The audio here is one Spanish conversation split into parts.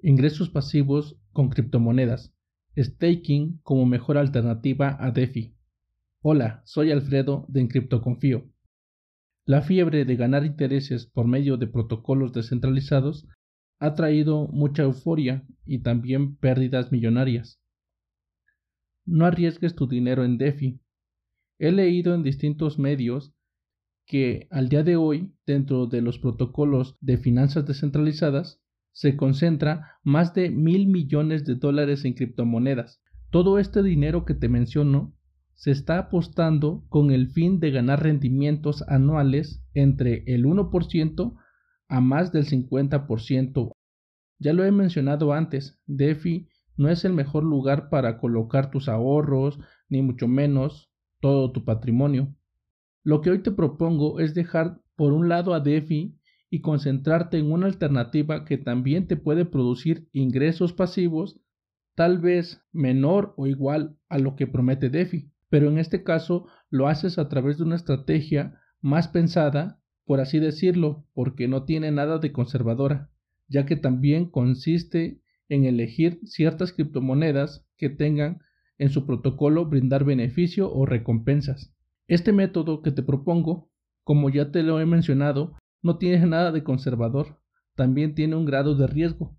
Ingresos pasivos con criptomonedas. Staking como mejor alternativa a DeFi. Hola, soy Alfredo de Encriptoconfío. La fiebre de ganar intereses por medio de protocolos descentralizados ha traído mucha euforia y también pérdidas millonarias. No arriesgues tu dinero en DeFi. He leído en distintos medios que al día de hoy, dentro de los protocolos de finanzas descentralizadas, se concentra más de mil millones de dólares en criptomonedas. Todo este dinero que te menciono se está apostando con el fin de ganar rendimientos anuales entre el 1% a más del 50%. Ya lo he mencionado antes, DeFi no es el mejor lugar para colocar tus ahorros, ni mucho menos todo tu patrimonio. Lo que hoy te propongo es dejar por un lado a DeFi y concentrarte en una alternativa que también te puede producir ingresos pasivos, tal vez menor o igual a lo que promete DeFi, pero en este caso lo haces a través de una estrategia más pensada, por así decirlo, porque no tiene nada de conservadora, ya que también consiste en elegir ciertas criptomonedas que tengan en su protocolo brindar beneficio o recompensas. Este método que te propongo, como ya te lo he mencionado, no tiene nada de conservador, también tiene un grado de riesgo.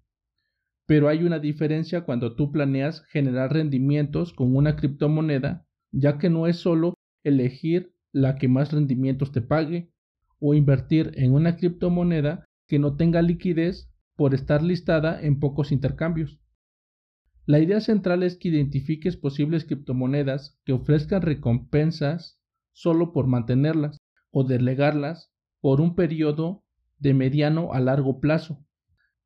Pero hay una diferencia cuando tú planeas generar rendimientos con una criptomoneda, ya que no es solo elegir la que más rendimientos te pague o invertir en una criptomoneda que no tenga liquidez por estar listada en pocos intercambios. La idea central es que identifiques posibles criptomonedas que ofrezcan recompensas solo por mantenerlas o delegarlas por un periodo de mediano a largo plazo.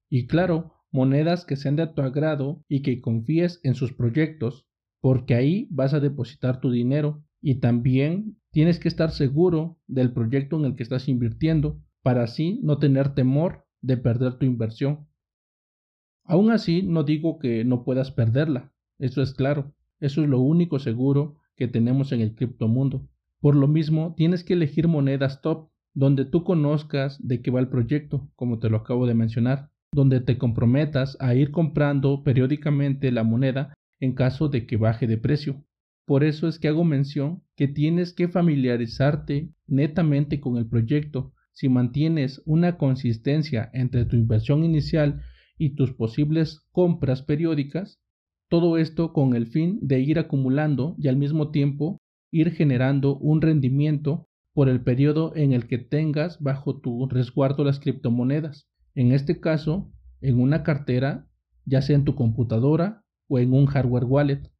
Y claro, monedas que sean de tu agrado y que confíes en sus proyectos, porque ahí vas a depositar tu dinero y también tienes que estar seguro del proyecto en el que estás invirtiendo para así no tener temor de perder tu inversión. Aún así, no digo que no puedas perderla, eso es claro, eso es lo único seguro que tenemos en el criptomundo. Por lo mismo, tienes que elegir monedas top donde tú conozcas de qué va el proyecto, como te lo acabo de mencionar, donde te comprometas a ir comprando periódicamente la moneda en caso de que baje de precio. Por eso es que hago mención que tienes que familiarizarte netamente con el proyecto. Si mantienes una consistencia entre tu inversión inicial y tus posibles compras periódicas, todo esto con el fin de ir acumulando y al mismo tiempo ir generando un rendimiento por el periodo en el que tengas bajo tu resguardo las criptomonedas. En este caso, en una cartera, ya sea en tu computadora o en un hardware wallet.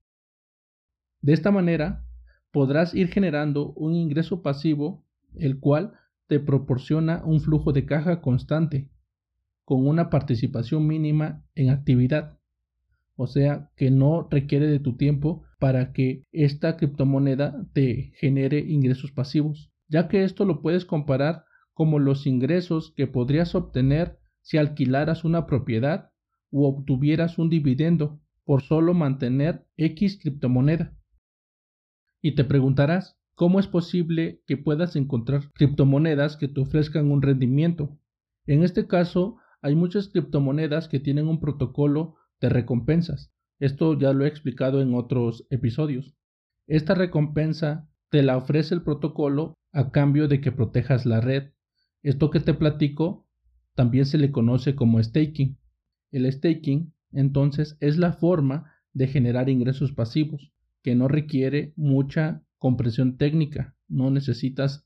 De esta manera, podrás ir generando un ingreso pasivo, el cual te proporciona un flujo de caja constante, con una participación mínima en actividad. O sea, que no requiere de tu tiempo para que esta criptomoneda te genere ingresos pasivos ya que esto lo puedes comparar como los ingresos que podrías obtener si alquilaras una propiedad o obtuvieras un dividendo por solo mantener X criptomoneda. Y te preguntarás, ¿cómo es posible que puedas encontrar criptomonedas que te ofrezcan un rendimiento? En este caso, hay muchas criptomonedas que tienen un protocolo de recompensas. Esto ya lo he explicado en otros episodios. Esta recompensa te la ofrece el protocolo a cambio de que protejas la red. Esto que te platico también se le conoce como staking. El staking, entonces, es la forma de generar ingresos pasivos, que no requiere mucha compresión técnica. No necesitas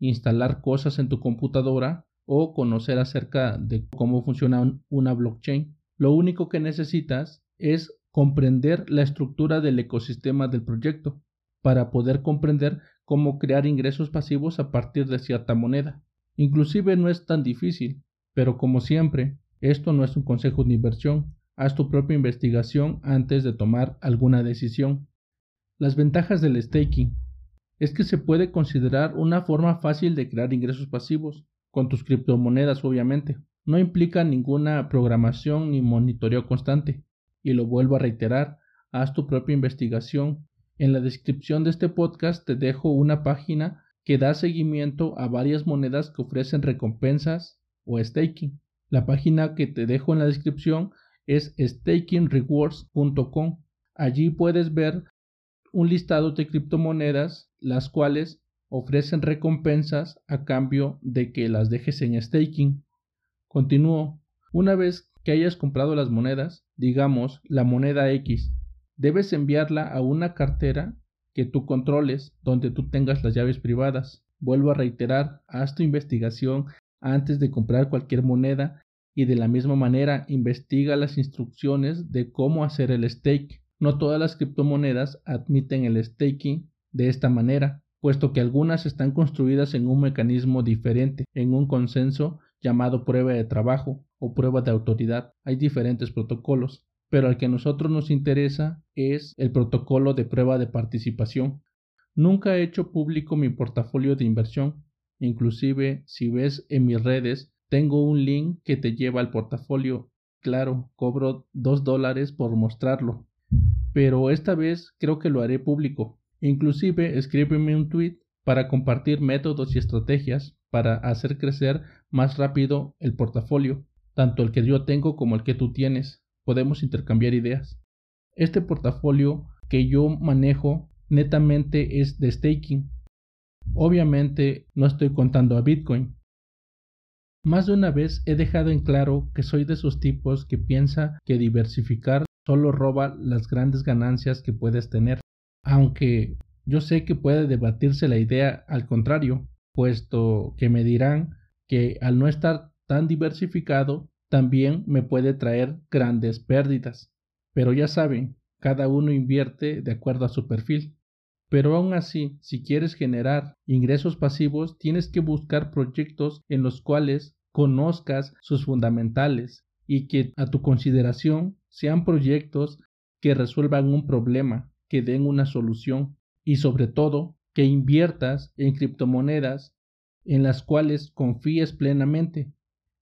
instalar cosas en tu computadora o conocer acerca de cómo funciona una blockchain. Lo único que necesitas es comprender la estructura del ecosistema del proyecto para poder comprender cómo crear ingresos pasivos a partir de cierta moneda. Inclusive no es tan difícil, pero como siempre, esto no es un consejo de inversión. Haz tu propia investigación antes de tomar alguna decisión. Las ventajas del staking es que se puede considerar una forma fácil de crear ingresos pasivos, con tus criptomonedas obviamente. No implica ninguna programación ni monitoreo constante. Y lo vuelvo a reiterar, haz tu propia investigación en la descripción de este podcast te dejo una página que da seguimiento a varias monedas que ofrecen recompensas o staking. La página que te dejo en la descripción es stakingrewards.com. Allí puedes ver un listado de criptomonedas las cuales ofrecen recompensas a cambio de que las dejes en staking. Continúo. Una vez que hayas comprado las monedas, digamos la moneda X, debes enviarla a una cartera que tú controles donde tú tengas las llaves privadas. Vuelvo a reiterar, haz tu investigación antes de comprar cualquier moneda y de la misma manera investiga las instrucciones de cómo hacer el stake. No todas las criptomonedas admiten el staking de esta manera, puesto que algunas están construidas en un mecanismo diferente, en un consenso llamado prueba de trabajo o prueba de autoridad. Hay diferentes protocolos, pero al que a nosotros nos interesa es el protocolo de prueba de participación. Nunca he hecho público mi portafolio de inversión, inclusive si ves en mis redes tengo un link que te lleva al portafolio. Claro, cobro dos dólares por mostrarlo. Pero esta vez creo que lo haré público. Inclusive escríbeme un tweet para compartir métodos y estrategias para hacer crecer más rápido el portafolio, tanto el que yo tengo como el que tú tienes. Podemos intercambiar ideas. Este portafolio que yo manejo netamente es de staking. Obviamente no estoy contando a Bitcoin, más de una vez he dejado en claro que soy de esos tipos que piensa que diversificar solo roba las grandes ganancias que puedes tener, aunque yo sé que puede debatirse la idea al contrario, puesto que me dirán que al no estar tan diversificado también me puede traer grandes pérdidas. Pero ya saben, cada uno invierte de acuerdo a su perfil. Pero aún así, si quieres generar ingresos pasivos, tienes que buscar proyectos en los cuales conozcas sus fundamentales y que a tu consideración sean proyectos que resuelvan un problema, que den una solución y sobre todo que inviertas en criptomonedas en las cuales confíes plenamente,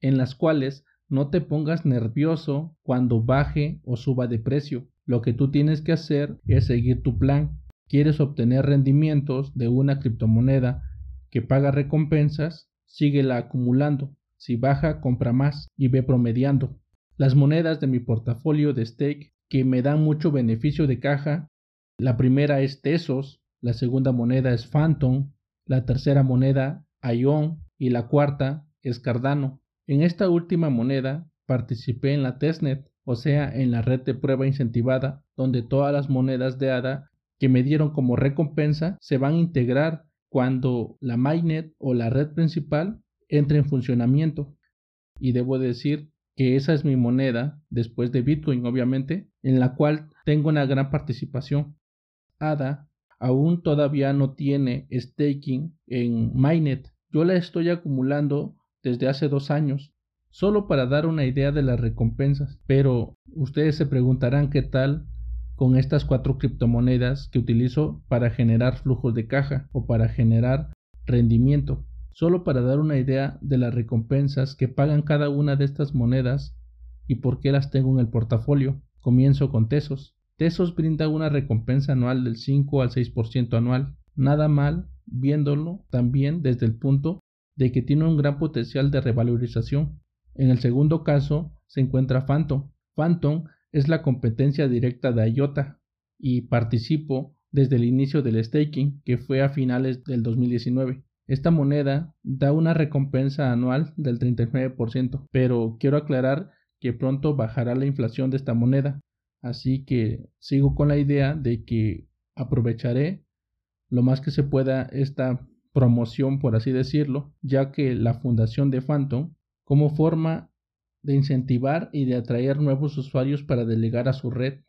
en las cuales no te pongas nervioso cuando baje o suba de precio. Lo que tú tienes que hacer es seguir tu plan quieres obtener rendimientos de una criptomoneda que paga recompensas, síguela acumulando. Si baja, compra más y ve promediando. Las monedas de mi portafolio de stake que me dan mucho beneficio de caja, la primera es Tesos, la segunda moneda es Phantom, la tercera moneda Ion y la cuarta es Cardano. En esta última moneda participé en la testnet, o sea, en la red de prueba incentivada, donde todas las monedas de ADA que me dieron como recompensa se van a integrar cuando la mainnet o la red principal entre en funcionamiento. Y debo decir que esa es mi moneda, después de Bitcoin obviamente, en la cual tengo una gran participación. ADA aún todavía no tiene staking en mainnet. Yo la estoy acumulando desde hace dos años, solo para dar una idea de las recompensas. Pero ustedes se preguntarán qué tal con estas cuatro criptomonedas que utilizo para generar flujos de caja o para generar rendimiento. Solo para dar una idea de las recompensas que pagan cada una de estas monedas y por qué las tengo en el portafolio. Comienzo con Tesos. Tesos brinda una recompensa anual del 5 al 6% anual. Nada mal viéndolo también desde el punto de que tiene un gran potencial de revalorización. En el segundo caso se encuentra Phantom. Phantom es la competencia directa de IOTA y participo desde el inicio del staking que fue a finales del 2019. Esta moneda da una recompensa anual del 39%, pero quiero aclarar que pronto bajará la inflación de esta moneda, así que sigo con la idea de que aprovecharé lo más que se pueda esta promoción, por así decirlo, ya que la fundación de Phantom, como forma de incentivar y de atraer nuevos usuarios para delegar a su red.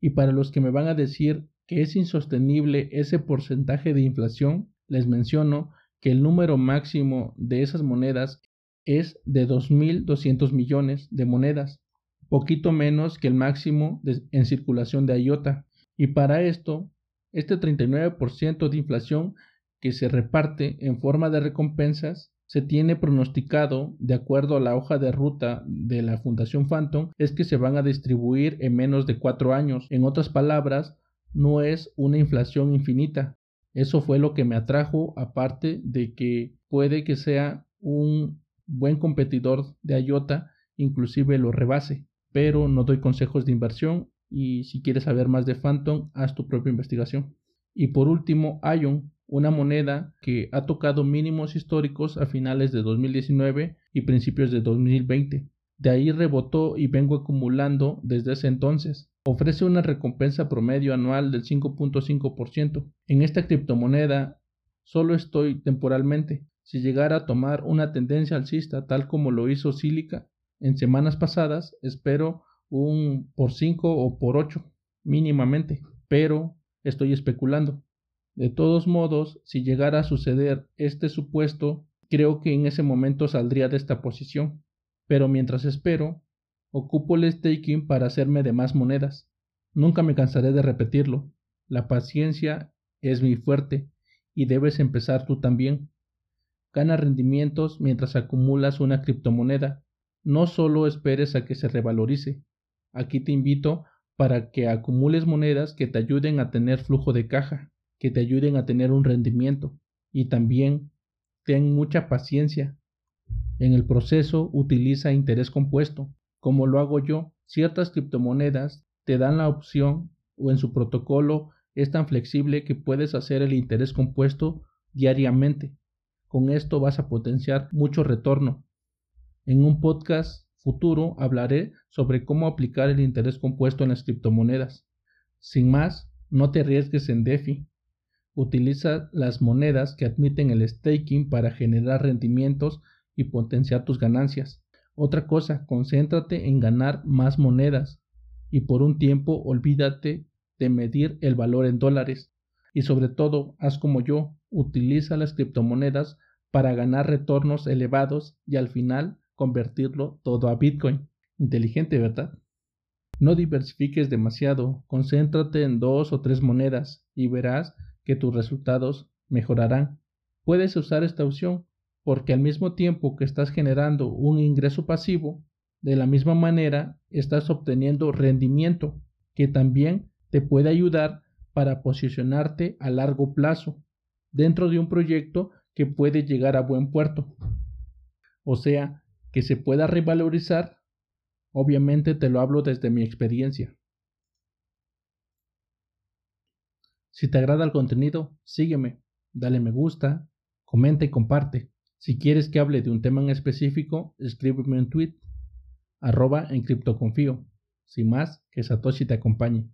Y para los que me van a decir que es insostenible ese porcentaje de inflación, les menciono que el número máximo de esas monedas es de 2.200 millones de monedas, poquito menos que el máximo en circulación de IOTA. Y para esto, este 39% de inflación que se reparte en forma de recompensas se tiene pronosticado, de acuerdo a la hoja de ruta de la Fundación Phantom, es que se van a distribuir en menos de cuatro años. En otras palabras, no es una inflación infinita. Eso fue lo que me atrajo, aparte de que puede que sea un buen competidor de IOTA, inclusive lo rebase. pero no doy consejos de inversión y si quieres saber más de Phantom, haz tu propia investigación. Y por último, Ion, una moneda que ha tocado mínimos históricos a finales de 2019 y principios de 2020. De ahí rebotó y vengo acumulando desde ese entonces. Ofrece una recompensa promedio anual del 5.5%. En esta criptomoneda solo estoy temporalmente. Si llegara a tomar una tendencia alcista tal como lo hizo Silica en semanas pasadas, espero un por 5 o por 8 mínimamente, pero estoy especulando. De todos modos, si llegara a suceder este supuesto, creo que en ese momento saldría de esta posición. Pero mientras espero, ocupo el staking para hacerme de más monedas. Nunca me cansaré de repetirlo. La paciencia es mi fuerte y debes empezar tú también. Gana rendimientos mientras acumulas una criptomoneda. No solo esperes a que se revalorice. Aquí te invito para que acumules monedas que te ayuden a tener flujo de caja, que te ayuden a tener un rendimiento. Y también ten mucha paciencia en el proceso utiliza interés compuesto, como lo hago yo. Ciertas criptomonedas te dan la opción o en su protocolo es tan flexible que puedes hacer el interés compuesto diariamente. Con esto vas a potenciar mucho retorno. En un podcast futuro hablaré sobre cómo aplicar el interés compuesto en las criptomonedas. Sin más, no te arriesgues en DeFi. Utiliza las monedas que admiten el staking para generar rendimientos y potenciar tus ganancias. Otra cosa, concéntrate en ganar más monedas y por un tiempo olvídate de medir el valor en dólares. Y sobre todo, haz como yo, utiliza las criptomonedas para ganar retornos elevados y al final convertirlo todo a Bitcoin. Inteligente, ¿verdad? No diversifiques demasiado, concéntrate en dos o tres monedas y verás que tus resultados mejorarán. Puedes usar esta opción porque al mismo tiempo que estás generando un ingreso pasivo, de la misma manera estás obteniendo rendimiento que también te puede ayudar para posicionarte a largo plazo dentro de un proyecto que puede llegar a buen puerto. O sea, que se pueda revalorizar, obviamente te lo hablo desde mi experiencia. Si te agrada el contenido, sígueme, dale me gusta, comenta y comparte. Si quieres que hable de un tema en específico, escríbeme un tweet, arroba en criptoconfío. Sin más, que Satoshi te acompañe.